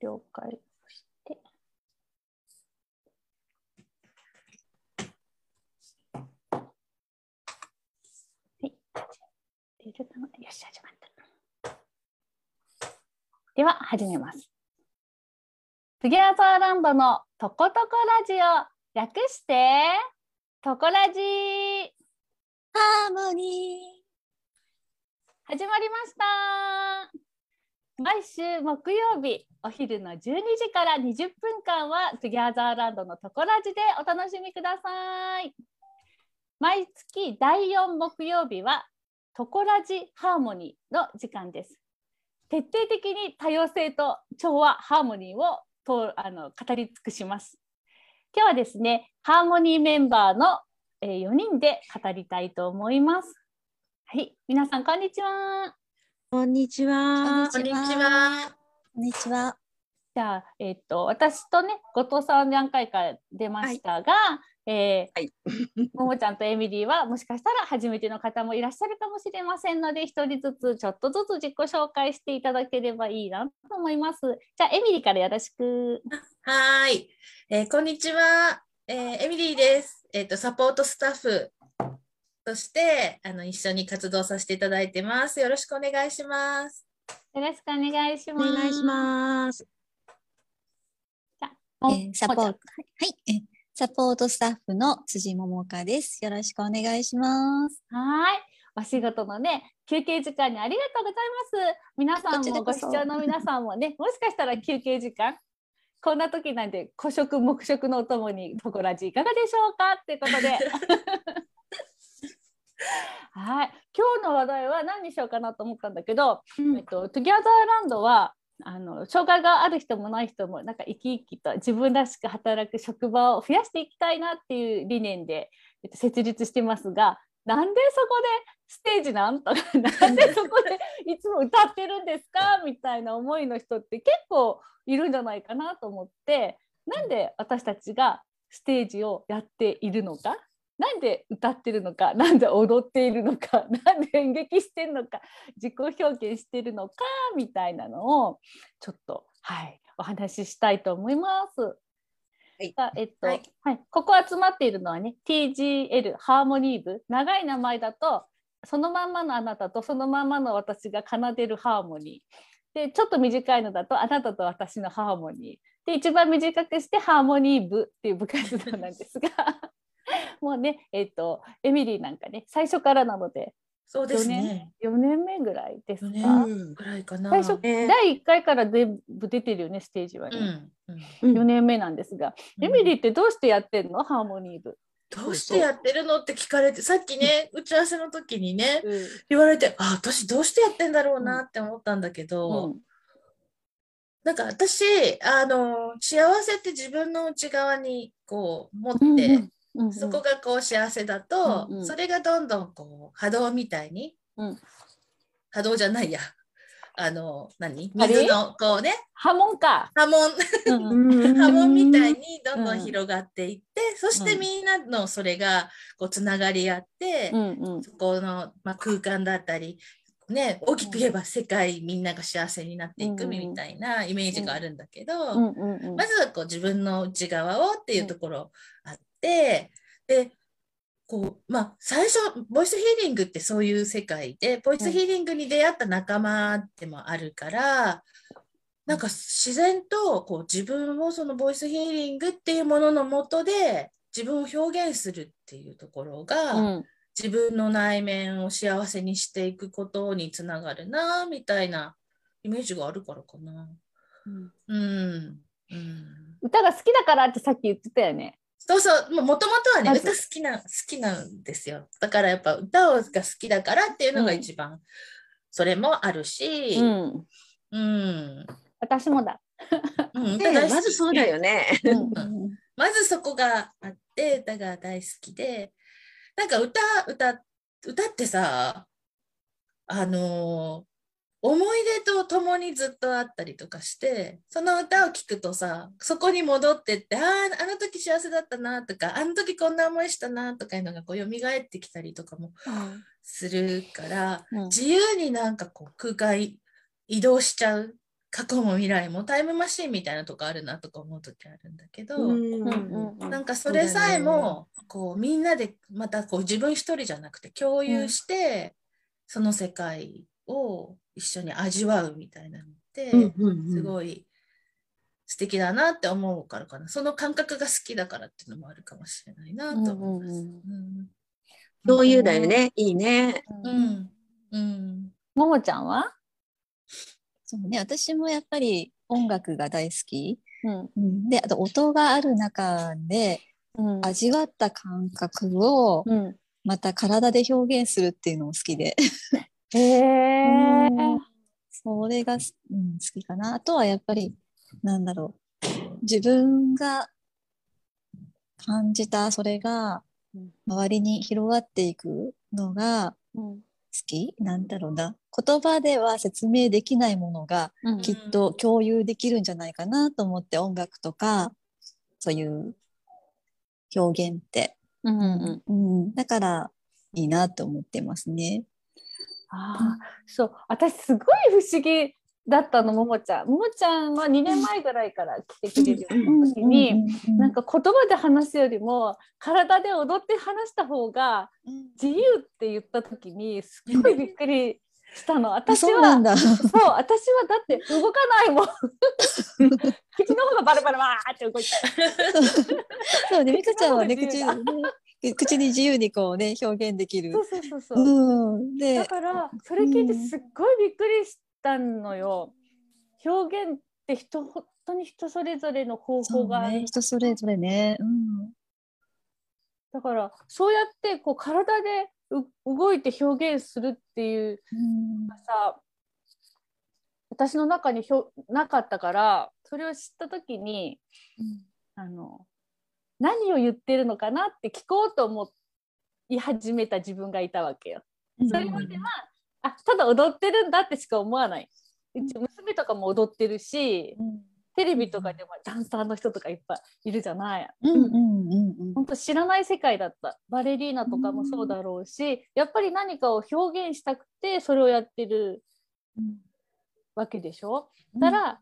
了解をして。はい。出るかなよし、始まった。では、始めます。トゥギャザーランドのとことこラジオ、略して、とこラジハーモニ始まりました毎週木曜日お昼の12時から20分間はトゥギャザーランドのとこラジでお楽しみください。毎月第4木曜日はとこラジハーモニーの時間です。徹底的に多様性と調和ハーモニーをとあの語り尽くします。今日はですねハーモニーメンバーの、えー4人で語りたいと思います。はい皆さんこんにちは。こんにちは。こんにちは。こんにちは。じゃあ、えっと私とね後藤さん何回か出ましたが、えーはいももちゃんとエミリーはもしかしたら初めての方もいらっしゃるかもしれませんので一人ずつちょっとずつ自己紹介していただければいいなと思います。じゃあエミリーからよろしく。はーい、えーこんにちは、えーエミリーです。えっ、とサポートスタッフとしてあの一緒に活動させていただいてます。よろしくお願いします。よろしくお願いします。お願いします。もえーサポート、もはちい、えーサポートスタッフの辻桃香です。よろしくお願いします。はい。お仕事のね休憩時間にありがとうございます。皆さんもご視聴の皆さんもねもしかしたら休憩時間こんな時なんで個食黙食のお供にトコラジいかがでしょうか？っていうことで はい。今日の話題は何にしようかなと思ったんだけど、えっと、トゥギャザーランドはあの障害がある人もない人もなんか生き生きと自分らしく働く職場を増やしていきたいなっていう理念で、えっと、設立してますがなんでそこでステージなんとか なんでそこでいつも歌ってるんですか？みたいな思いの人って結構いるんじゃないかなと思ってなんで私たちがステージをやっているのか？なんで歌ってるのか なんで踊っているのか なんで演劇してるのか自己表現してるのかみたいなのをちょっとはいお話ししたいと思います。い。さあえっと、ははい。い、ここ集まっているのはね TGL ハーモニー部。長い名前だとそのまんまのあなたとそのまんまの私が奏でるハーモニー。でちょっと短いのだとあなたと私のハーモニー。で一番短くしてハーモニー部っていう部活動なんですが もうねえっとエミリーなんかね最初からなのでそうです4年ね。4年目ぐらいです4か、年ぐらいかな。最初、ね第1回から全部出てるよねステージはね、うん、うん。うん。4年目なんですが、エミリーってどうしてやってんの？ハーモニー部、どうしてやってるのって聞かれて、さっきね、打ち合わせの時にね、うん。言われて、あ、私どうしてやってんだろうなって思ったんだけど、なんか私、あの、幸せって自分の内側にこう持って、うんうん。うんそこがこう幸せだと、うんうん。それがどんどんこう波動みたいに、うん。波動じゃないや。あの何？水のこうね。波紋か、波紋。うん 波紋みたいに。にどんどん広がっていって、そしてうんみんなのそれがこうつながり合って、うんうん。そこの、まあ、空間だったりね、大きく言えば世界みんなが幸せになっていくうんみたいなイメージがあるんだけど、うんうんうん。まずはこう自分の内側をっていうところあって、でこうまあ、最初ボイスヒーリングってそういう世界でボイスヒーリングに出会った仲間でもあるから、なんか自然とこう自分をそのボイスヒーリングっていうもののもとで自分を表現するっていうところが、うん自分の内面を幸せにしていくことにつながるなみたいなイメージがあるからかな。うんうんうん歌が好きだからってさっき言ってたよね。そうそう、もともとはね、歌好きな、好きなんですよ。だからやっぱ歌が好きだからっていうのが一番、それもあるし、うん、うん。私もだ。うん、ね 歌大好き。まずそうだよね。うん。まずそこがあって、歌が大好きで、なんか歌、歌、歌ってさ、あのー思い出と共にずっとあったりとかして、その歌を聴くとさ、そこに戻ってって、ああ、あの時幸せだったなとか、あの時こんな思いしたなとかいうのがこう蘇ってきたりとかもするから、うん。自由になんかこう空間移動しちゃう過去も未来もタイムマシンみたいなとこあるなとか思う時あるんだけど、なんかそれさえもこうみんなでまたこう自分一人じゃなくて共有して、その世界を一緒に味わうみたいなのって、すごい素敵だなって思うからかな。その感覚が好きだからっていうのもあるかもしれないなと思います。共有だよね。いいね。うん。うん。ももちゃんは？そうね、私もやっぱり音楽が大好き。うん、で、あと音がある中で、味わった感覚をまた体で表現するっていうのも好きで。へえー、それが、うん、好きかな。あとはやっぱり、なんだろう。自分が感じたそれが周りに広がっていくのが好き、うん、なんだろうな。言葉では説明できないものがきっと共有できるんじゃないかなと思って、音楽とかそういう表現って、うんうん。うん、だからいいなと思ってますね。ああ、そう。私すごい不思議だったのももちゃん。ももちゃんは2年前ぐらいから来てくれる時になんか言葉で話すよりも体で踊って話した方が自由って言った時にすっごいびっくりしたの。私はそう私はだって動かないもん。口の方がバラバラわーって動いて。そうね。美香ちゃんはね口口に自由にこうね表現できる。そうそうそうそう、うん、でだからそれ聞いてすっごいびっくりしたのよ。表現って人本当に人それぞれの方法がある、ね、人それぞれね、うん、だからそうやってこう体で動いて表現するっていう、うん、さ私の中にひょなかったからそれを知った時に、うん、あの何を言ってるのかなって聞こうと思い始めた自分がいたわけよ。それまではあただ踊ってるんだってしか思わない。うち娘とかも踊ってるし、うん、テレビとかでもダンサーの人とかいっぱいいるじゃない。本当知らない世界だった。バレリーナとかもそうだろうし、やっぱり何かを表現したくてそれをやってるわけでしょ。だから、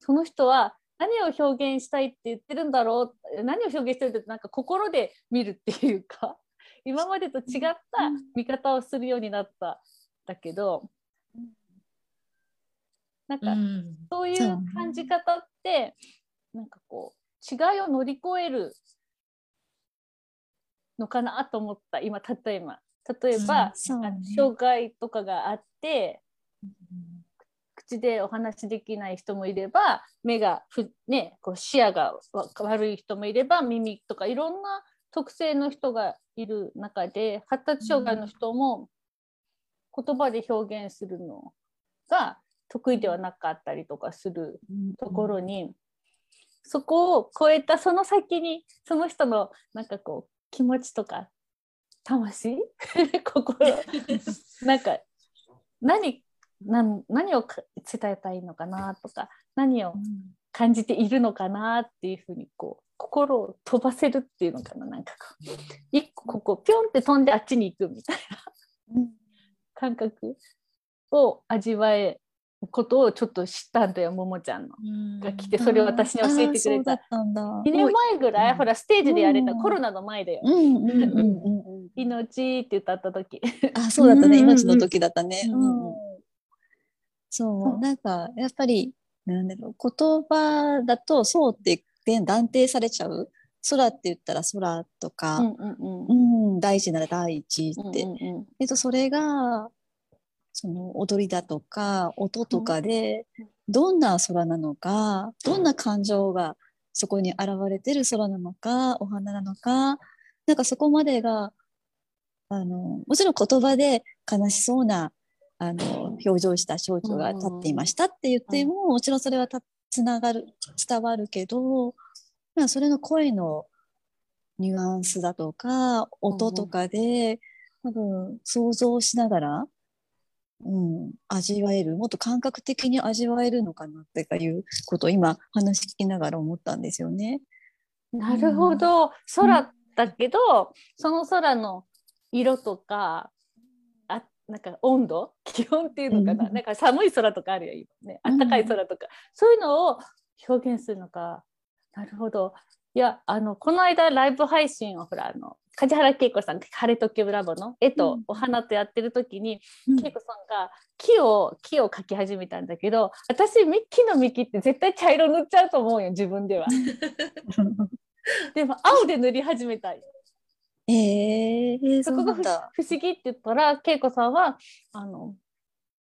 その人は何を表現したいって言ってるんだろう何を表現してるってなんか心で見るっていうか 今までと違った見方をするようになっただけど、なんか、そういう感じ方って、なんかこう違いを乗り越えるのかなと思った今例えば。例えば、障害とかがあって、うん、口でお話できない人もいれば目が、ね、こう視野が悪い人もいれば耳とかいろんな特性の人がいる中で発達障害の人も言葉で表現するのが得意ではなかったりとかするところに、そこを超えたその先にその人のなんかこう気持ちとか魂？心？なんか何何何を伝えたいのかなとか何を感じているのかなっていうふうにこう心を飛ばせるっていうのかななんかこう。一個ここピョンって飛んであっちに行くみたいな感覚を味わえることをちょっと知ったんだよももちゃんの。が来てそれを私に教えてくれた。た2年前ぐらい、ほらステージでやれた、コロナの前だよ「命」って歌った時。あそうだったね。命の時だったね、そう。なんかやっぱりなんだろう言葉だとそうって断定されちゃう？空って言ったら空とか、うんうんうん、大事なら大地って、うんうん、えっと、それがその踊りだとか音とかでどんな空なのかどんな感情がそこに現れてる空なのかお花なのかなんかそこまでがあのもちろん言葉で悲しそうなあの表情した少女が立っていましたって言っても、もちろんそれはつながる伝わるけどそれの声のニュアンスだとか音とかで、多分想像しながら、うん、味わえるもっと感覚的に味わえるのかなっていうことを今話聞きながら思ったんですよね。なるほど、うん、空だけど、その空の色とかあなんか温度？気温っていうのかな、うん、なんか寒い空とかあるよ今ね。暖かい空とか、うん、そういうのを表現するのか。なるほど。いやあのこの間ライブ配信をほらあの梶原恵子さん「晴れとけブラボ」の絵とお花とやってる時に、うん、恵子さんが木を木を描き始めたんだけど私木の幹って絶対茶色塗っちゃうと思うよ自分では。でも青で塗り始めたい。えー、そこが不思議って言ったら恵子さんはあの、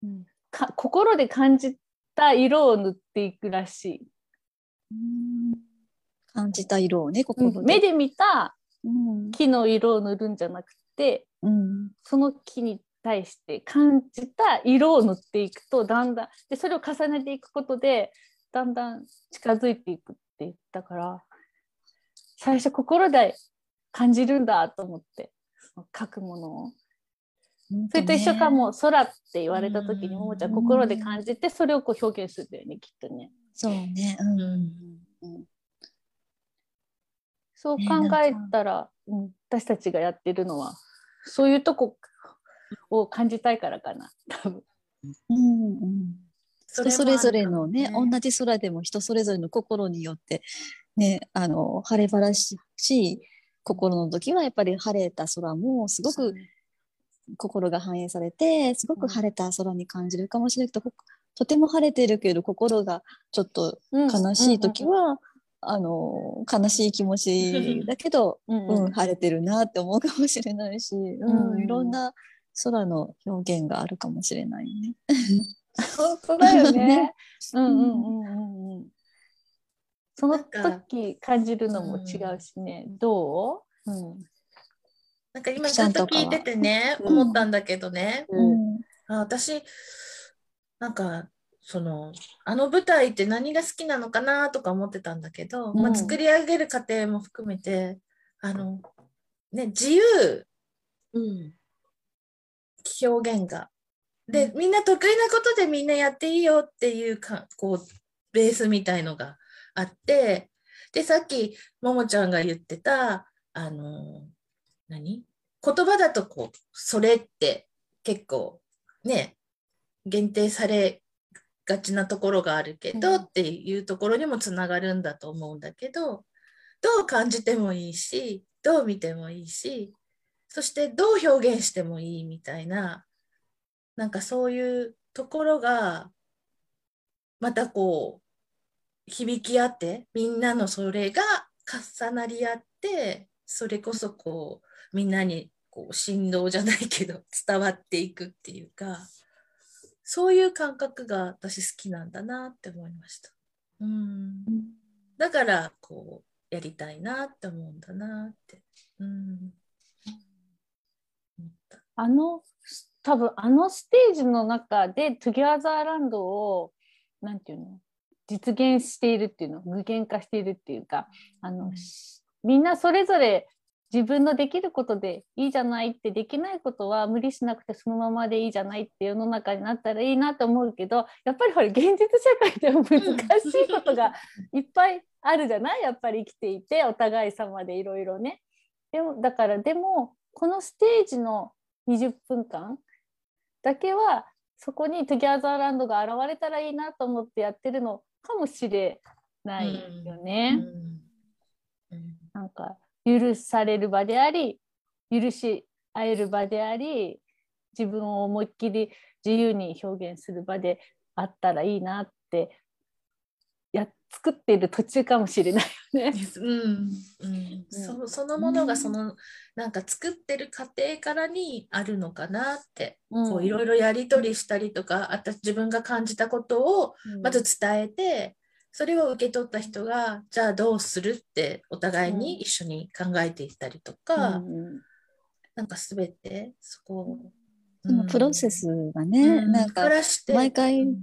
うん、か心で感じた色を塗っていくらしい。感じた色をね心で、目で見た木の色を塗るんじゃなくて、うん、その木に対して感じた色を塗っていくとだんだんでそれを重ねていくことでだんだん近づいていくって言ったから最初心で感じるんだと思って書くものを。それと一緒かも。空って言われた時にももちゃん心で感じてそれをこう表現するんだよねきっとね。そうね、うん、うん。そう考えたら、うん、私たちがやってるのはそういうとこを感じたいからかな多分。うんうん。人それぞれのね、ね、同じ空でも人それぞれの心によってねあの晴れ晴らしい心の時はやっぱり晴れた空もすごく心が反映されてすごく晴れた空に感じるかもしれないけど、とても晴れてるけど心がちょっと悲しい時は、あの悲しい気持ちだけど、うん、うん、晴れてるなって思うかもしれないし、うん、いろんな空の表現があるかもしれないね。本当だよね。うんうんうんうん。その時感じるのも違うしね、うん、どう、うん、なんか今ずっと聞いててね、思ったんだけどね、うん、あ私なんかそのあの舞台って何が好きなのかなとか思ってたんだけど、うん、まあ、作り上げる過程も含めてあの、ね、自由、うん、表現が。でみんな得意なことでみんなやっていいよっていうかこうベースみたいのがあってでさっきももちゃんが言ってたあの何？言葉だとこうそれって結構ね限定されがちなところがあるけど、うん、っていうところにもつながるんだと思うんだけどどう感じてもいいしどう見てもいいしそしてどう表現してもいいみたいななんかそういうところがまたこう響き合ってみんなのそれが重なり合ってそれこそこうみんなにこう振動じゃないけど 伝わっていくっていうかそういう感覚が私好きなんだなって思いました。うん、だからこうやりたいなって思うんだなって。うん、あの多分あのステージの中でトゥギャザーランドをなんていうの？実現しているっていうの具現化しているっていうかあの、うん、みんなそれぞれ自分のできることでいいじゃないってできないことは無理しなくてそのままでいいじゃないって世の中になったらいいなと思うけどやっぱりこれ現実社会でも難しいことが いっぱいあるじゃない？やっぱり生きていてお互い様でいろいろね。でもだからでもこのステージの20分間だけはそこにトゥギャーザーランドが現れたらいいなと思ってやってるのかもしれないよね。なんか許される場であり許し合える場であり自分を思いっきり自由に表現する場であったらいいなってや作っている途中かもしれないよね。うん。うん。そそのものがその、なんか作ってる過程からにあるのかなって、こういろいろやり取りしたりとかあた自分が感じたことをまず伝えて、それを受け取った人がじゃあどうするってお互いに一緒に考えていったりとか、うん、なんか全てそこ、そのプロセスがね、うん、なんか毎回、うん、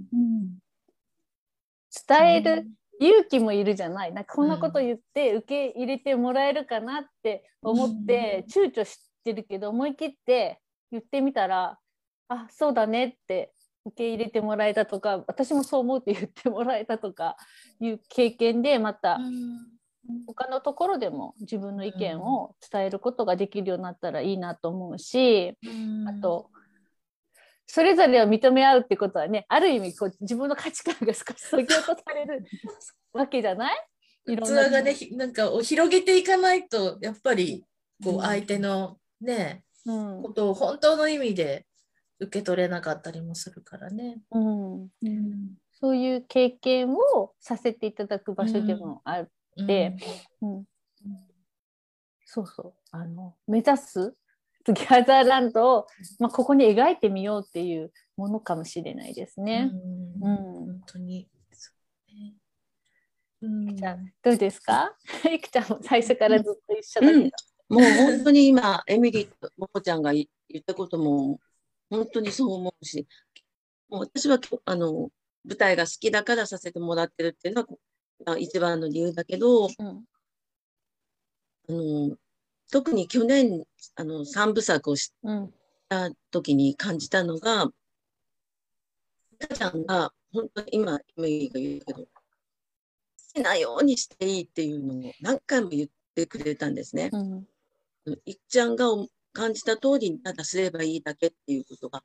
伝える勇気もいるじゃない。なんかこんなこと言って受け入れてもらえるかなって思って躊躇してるけど思い切って言ってみたらあそうだねって受け入れてもらえたとか私もそう思うって言ってもらえたとかいう経験でまた他のところでも自分の意見を伝えることができるようになったらいいなと思うしあとそれぞれを認め合うってことはねある意味こう自分の価値観が少しそぎ落とされる わけじゃない？器がねなんかを広げていかないとやっぱりこう相手のね、うん、ことを本当の意味で受け取れなかったりもするからね。うん、うん、そういう経験をさせていただく場所でもあって、うん。そうそう。あの目指すギャザーランドを、まあ、ここに描いてみようっていうものかもしれないですね。うん、本当にうん、じゃあどうですか？いくちゃんも最初からずっと一緒だけど、うん、もう本当に今エミリーともこちゃんが言ったことも本当にそう思うしもう私はあの舞台が好きだからさせてもらってるっていうのは一番の理由だけど、うん、あの特に去年あの3部作をした時に感じたのが、うん、ちゃんが本当に今エミリーが言うけどきなようにしていいっていうのを何回も言ってくれたんですね。うん、いっちゃんが感じた通りにただすればいいだけっていうことが、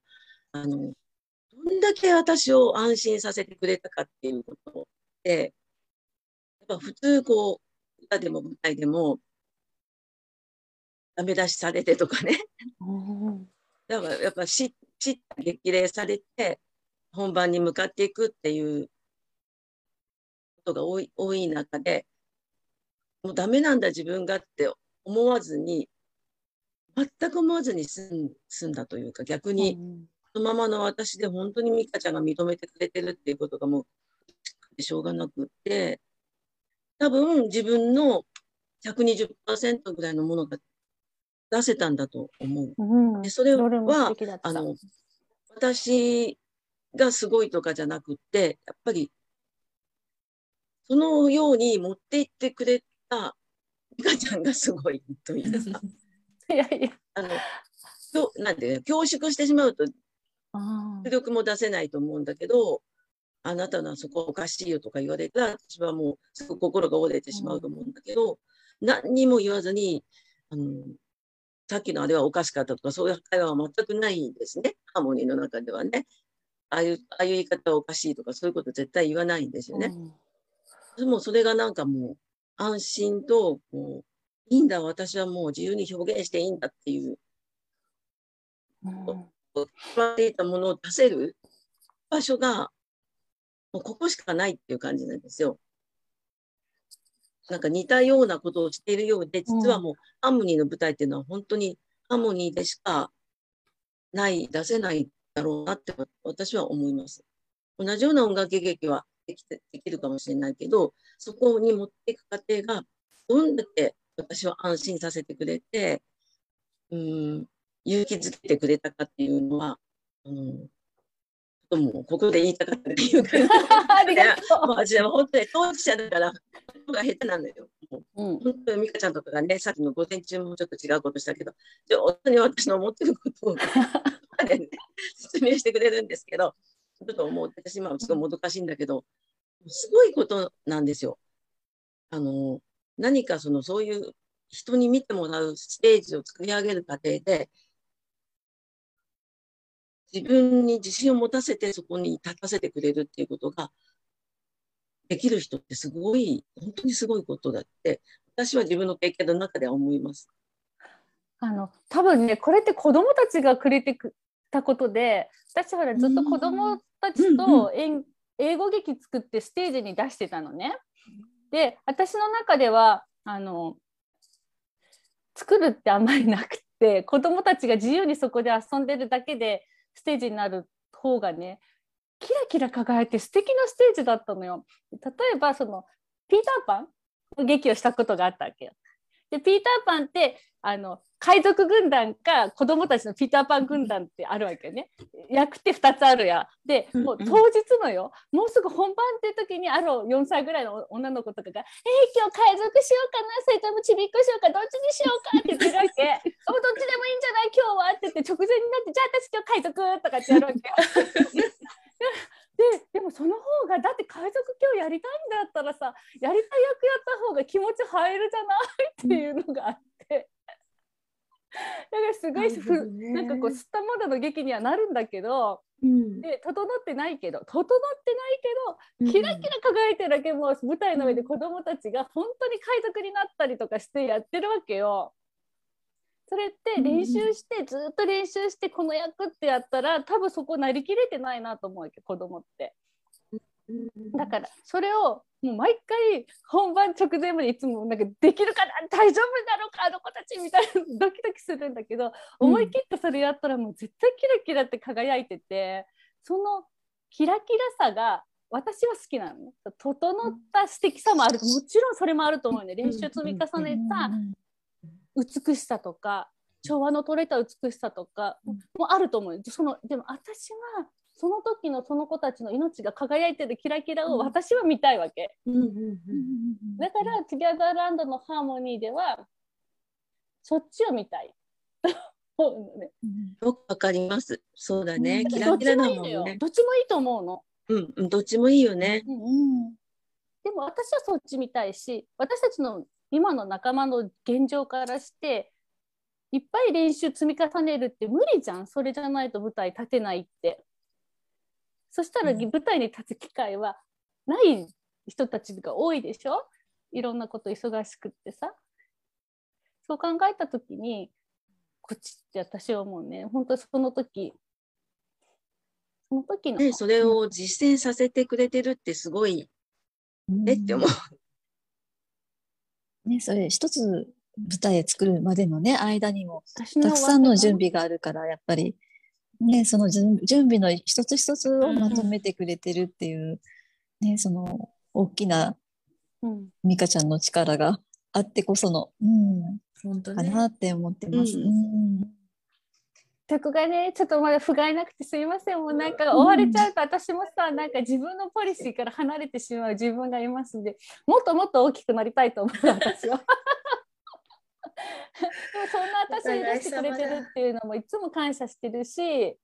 あの、どんだけ私を安心させてくれたかっていうことで、やっぱ普通こう、歌でも舞台でも、ダメ出しされてとかね。だからやっぱし、しった激励されて、本番に向かっていくっていうことが多い多い中で、もうダメなんだ自分がって思わずに、全く思わずに済ん済んだというか、逆に、そのままの私で本当に美香ちゃんが認めてくれてるっていうことがもう、しょうがなくって、多分自分の120%ぐらいのものが出せたんだと思う。うん、でそれはあの私がすごいとかじゃなくってやっぱりそのように持っていってくれた美香ちゃんがすごいと言いますか。いやいや。あの、なんで、恐縮してしまうと、迫力も出せないと思うんだけど、あなたのはそこおかしいよとか言われたら、私はもうすぐ心が折れてしまうと思うんだけど、うん、何にも言わずに、あの、さっきのあれはおかしかったとか、そういう会話は全くないんですね。ハーモニーの中ではね。ああいう、ああいう言い方はおかしいとか、そういうこと絶対言わないんですよね。うんでもそれがなんかもう安心と、こう、いいんだ、私はもう自由に表現していいんだっていう、うん、っていたものを出せる場所が、もうここしかないっていう感じなんですよ。なんか似たようなことをしているようで、実はもうハーモニーの舞台っていうのは本当にハーモニーでしかない、出せないだろうなって私は思います。同じような音楽劇はできてできるかもしれないけど、そこに持っていく過程が、どんだけ私は安心させてくれて、うん、勇気づけてくれたかっていうのは、うん、ともここで言いたかったっていうか、ありがとう。私は本当に当事者だから、が下手なのよ。うん、本当に美香ちゃんとかがね、さっきの午前中もちょっと違うことしたけど、上手に私の思ってることを、ね、説明してくれるんですけど、ちょっと思う、私今ちょっともどかしいんだけど、すごいことなんですよ。あの、何かその、そういう人に見てもらうステージを作り上げる過程で、自分に自信を持たせてそこに立たせてくれるっていうことができる人ってすごい、本当にすごいことだって、私は自分の経験の中では思います。あの多分ねこれって子どもたちがくれてたことで私はずっと子どもたちと英語劇作ってステージに出してたのね。で私の中ではあの作るってあんまりなくて子どもたちが自由にそこで遊んでるだけでステージになる方がねキラキラ輝いて素敵なステージだったのよ。例えばそのピーターパンの劇をしたことがあったわけよ。でピーターパンってあの海賊軍団か子供たちのピーターパン軍団ってあるわけよね。役って2つあるや。で、もう当日のよ、もうすぐ本番って時にある4歳ぐらいの女の子とかが、えー、今日海賊しようかな、それともちびっこしようか、どっちにしようか？って言ってるわけ。おどっちでもいいんじゃない？今日はって言って直前になって、じゃあ私今日海賊とかってやるわけ。ででもその方がだって海賊今日やりたいんだったらさやりたい役やった方が気持ち入るじゃない？っていうのがあって。からすごいふ、ね、なんかこう吸ったものの劇にはなるんだけど、うん、で整ってないけど整ってないけどキラキラ輝いてるだけもう舞台の上で子どもたちが本当に海賊になったりとかしてやってるわけよ。それって練習してずっと練習してこの役ってやったら多分そこなりきれてないなと思うわけ子供って。だからそれをもう毎回本番直前までいつもなんかできるかな大丈夫だろうかあの子たちみたいな ドキドキするんだけど、思い切ってそれやったらもう絶対キラキラって輝いててそのキラキラさが私は好きなの整った素敵さもあるもちろんそれもあると思うね。練習積み重ねた美しさとか調和の取れた美しさとかもあると思う。そのでも私はその時のその子たちの命が輝いてるキラキラを私は見たいわけ。だから「トゥギャザーランド」のハーモニーではそっちを見たい。よくわかります。そうだね。キラキラなもんね。どっちもいいと思うの。うん、どっちもいいよね。うん、でも私はそっち見たいし、私たちの今の仲間の現状からしていっぱい練習積み重ねるって無理じゃんそれじゃないと舞台立てないってそしたら舞台に立つ機会はない人たちが多いでしょ？いろんなこと忙しくってさ。そう考えた時にこっちって私は思うね。本当その時その時の、ね、それを実践させてくれてるってすごいね。って思う。ね、それ一つ舞台作るまでのね、間にも、たくさんの準備があるから、やっぱり、ね、その準備の一つ一つをまとめてくれてるっていう、ね、その大きな美香ちゃんの力があってこその、うん、本当、ね、かなって思ってます。うん。うん。曲がねちょっとまだ不甲斐なくてすいません。もうなんか追われちゃうと私もさなんか自分のポリシーから離れてしまう自分がいますんでもっともっと大きくなりたいと思って私は。そんな私を許してくれてるっていうのもいつも感謝してるし、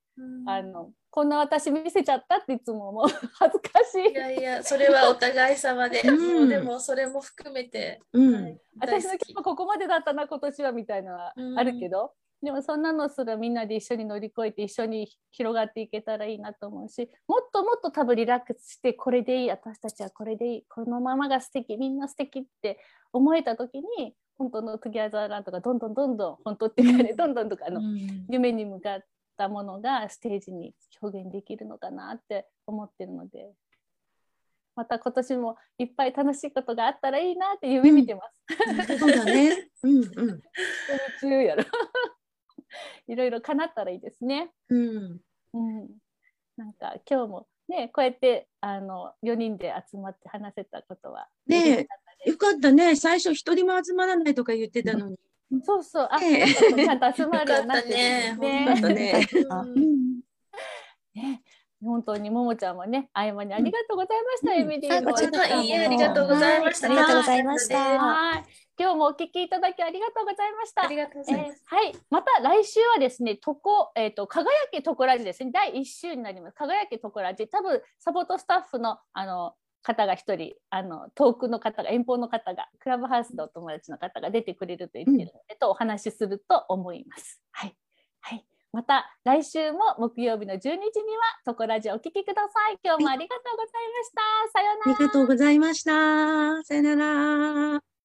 あのこんな私見せちゃったっていつも思う。恥ずかしい。いやいやそれはお互い様で、うん、でもそれも含めて、うん、私の曲ここまでだったな今年はみたいなのはあるけど、でもそんなのすらみんなで一緒に乗り越えて一緒に広がっていけたらいいなと思うしもっともっと多分リラックスしてこれでいい私たちはこれでいいこのままが素敵みんな素敵って思えた時に本当のトゥギャザーランドがどんどんどんどん本当っていうかねどんどんとかあの、夢に向かったものがステージに表現できるのかなって思ってるのでまた今年もいっぱい楽しいことがあったらいいなって夢見てます。うん、そうだね。うんうん。中やろ。いろいろ叶ったらいいですね。うん。うん。なんか今日もねこうやってあの4人で集まって話せたことはねよかったね最初一人も集まらないとか言ってたのに。そうそう、あ、ね、ちゃんと集まるようになってね。ね。ね。本当にももちゃんもね、合間にありがとうございました。エミリーも。いいえ、ありがとうございました。ありがとうございました。はい。今日もお聞きいただきありがとうございました。ありがとうございます。えー、はい、また来週はですね、とこ、えっ、ー、と、輝けとこラジですね、第1週になります。輝けとこラジ、多分サポートスタッフの、あの。方が一人あの遠くの方が遠方の方がクラブハウスのお友達の方が出てくれると言ってるので、うん、とお話しすると思います。はい、はい、また来週も木曜日の12時にはトコラジお聞きください。今日もありがとうございました。さようなら。ありがとうございました。さようなら。